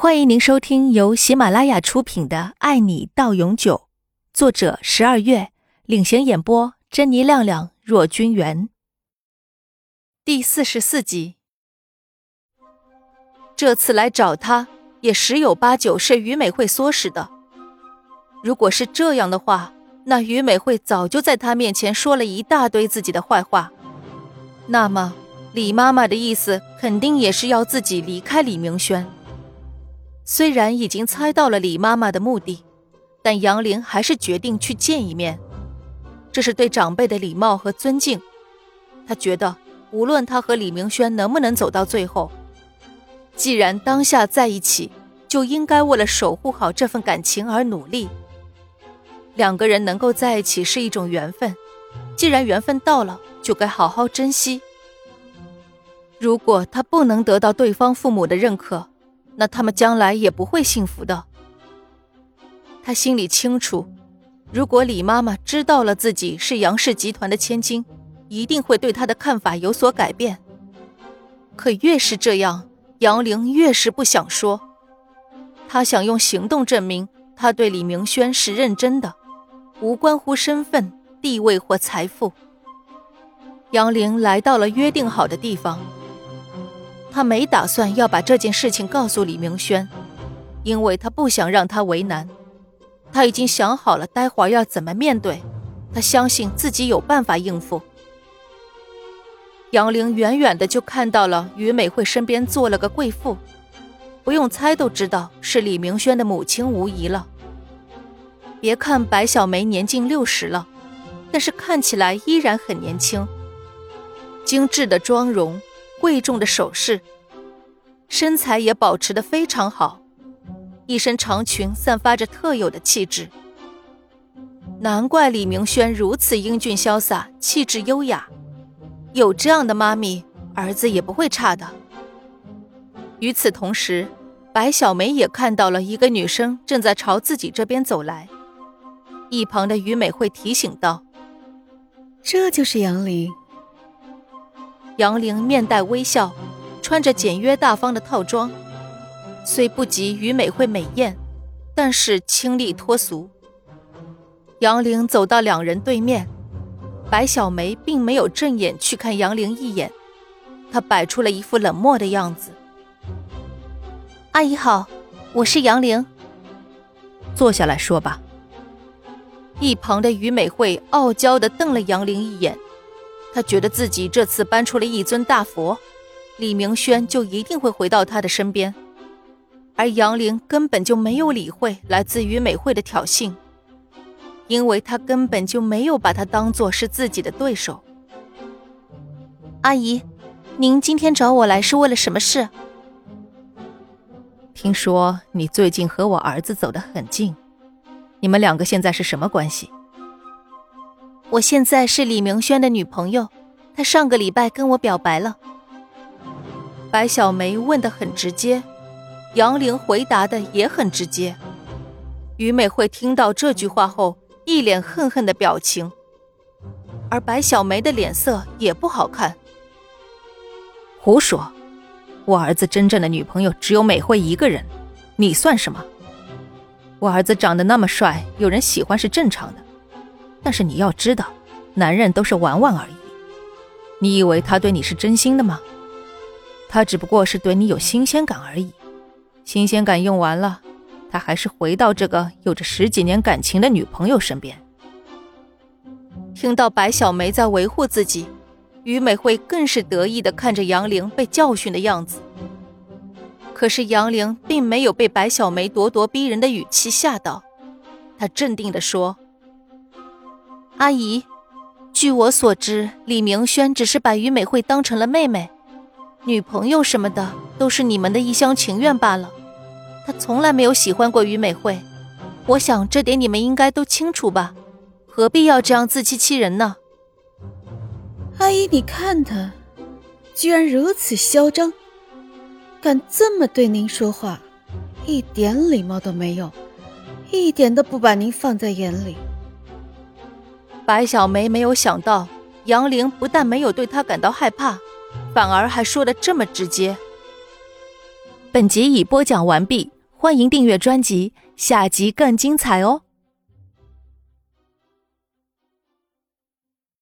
欢迎您收听由喜马拉雅出品的《爱你到永久》，作者十二月领衔演播，珍妮、亮亮、若君元。第四十四集。这次来找他，也十有八九是于美惠唆使的。如果是这样的话，那于美惠早就在他面前说了一大堆自己的坏话。那么，李妈妈的意思肯定也是要自己离开李明轩。虽然已经猜到了李妈妈的目的，但杨玲还是决定去见一面，这是对长辈的礼貌和尊敬。她觉得，无论她和李明轩能不能走到最后，既然当下在一起，就应该为了守护好这份感情而努力。两个人能够在一起是一种缘分，既然缘分到了，就该好好珍惜。如果他不能得到对方父母的认可，那他们将来也不会幸福的。他心里清楚，如果李妈妈知道了自己是杨氏集团的千金，一定会对他的看法有所改变。可越是这样，杨玲越是不想说。他想用行动证明他对李明轩是认真的，无关乎身份、地位或财富。杨玲来到了约定好的地方。他没打算要把这件事情告诉李明轩，因为他不想让他为难。他已经想好了待会儿要怎么面对，他相信自己有办法应付。杨玲远远的就看到了于美惠身边坐了个贵妇，不用猜都知道是李明轩的母亲无疑了。别看白小梅年近六十了，但是看起来依然很年轻，精致的妆容。贵重的首饰，身材也保持的非常好，一身长裙散发着特有的气质。难怪李明轩如此英俊潇洒，气质优雅。有这样的妈咪，儿子也不会差的。与此同时，白小梅也看到了一个女生正在朝自己这边走来，一旁的于美惠提醒道：“这就是杨玲。”杨玲面带微笑，穿着简约大方的套装，虽不及于美惠美艳，但是清丽脱俗。杨玲走到两人对面，白小梅并没有正眼去看杨玲一眼，她摆出了一副冷漠的样子。阿姨好，我是杨玲。坐下来说吧。一旁的于美惠傲娇的瞪了杨玲一眼。他觉得自己这次搬出了一尊大佛，李明轩就一定会回到他的身边，而杨玲根本就没有理会来自于美惠的挑衅，因为他根本就没有把他当做是自己的对手。阿姨，您今天找我来是为了什么事？听说你最近和我儿子走得很近，你们两个现在是什么关系？我现在是李明轩的女朋友，他上个礼拜跟我表白了。白小梅问的很直接，杨玲回答的也很直接。于美惠听到这句话后，一脸恨恨的表情，而白小梅的脸色也不好看。胡说，我儿子真正的女朋友只有美惠一个人，你算什么？我儿子长得那么帅，有人喜欢是正常的。但是你要知道，男人都是玩玩而已。你以为他对你是真心的吗？他只不过是对你有新鲜感而已。新鲜感用完了，他还是回到这个有着十几年感情的女朋友身边。听到白小梅在维护自己，于美惠更是得意的看着杨玲被教训的样子。可是杨玲并没有被白小梅咄咄逼人的语气吓到，她镇定的说。阿姨，据我所知，李明轩只是把于美惠当成了妹妹、女朋友什么的，都是你们的一厢情愿罢了。他从来没有喜欢过于美惠，我想这点你们应该都清楚吧？何必要这样自欺欺人呢？阿姨，你看他，居然如此嚣张，敢这么对您说话，一点礼貌都没有，一点都不把您放在眼里。白小梅没有想到，杨玲不但没有对她感到害怕，反而还说的这么直接。本集已播讲完毕，欢迎订阅专辑，下集更精彩哦。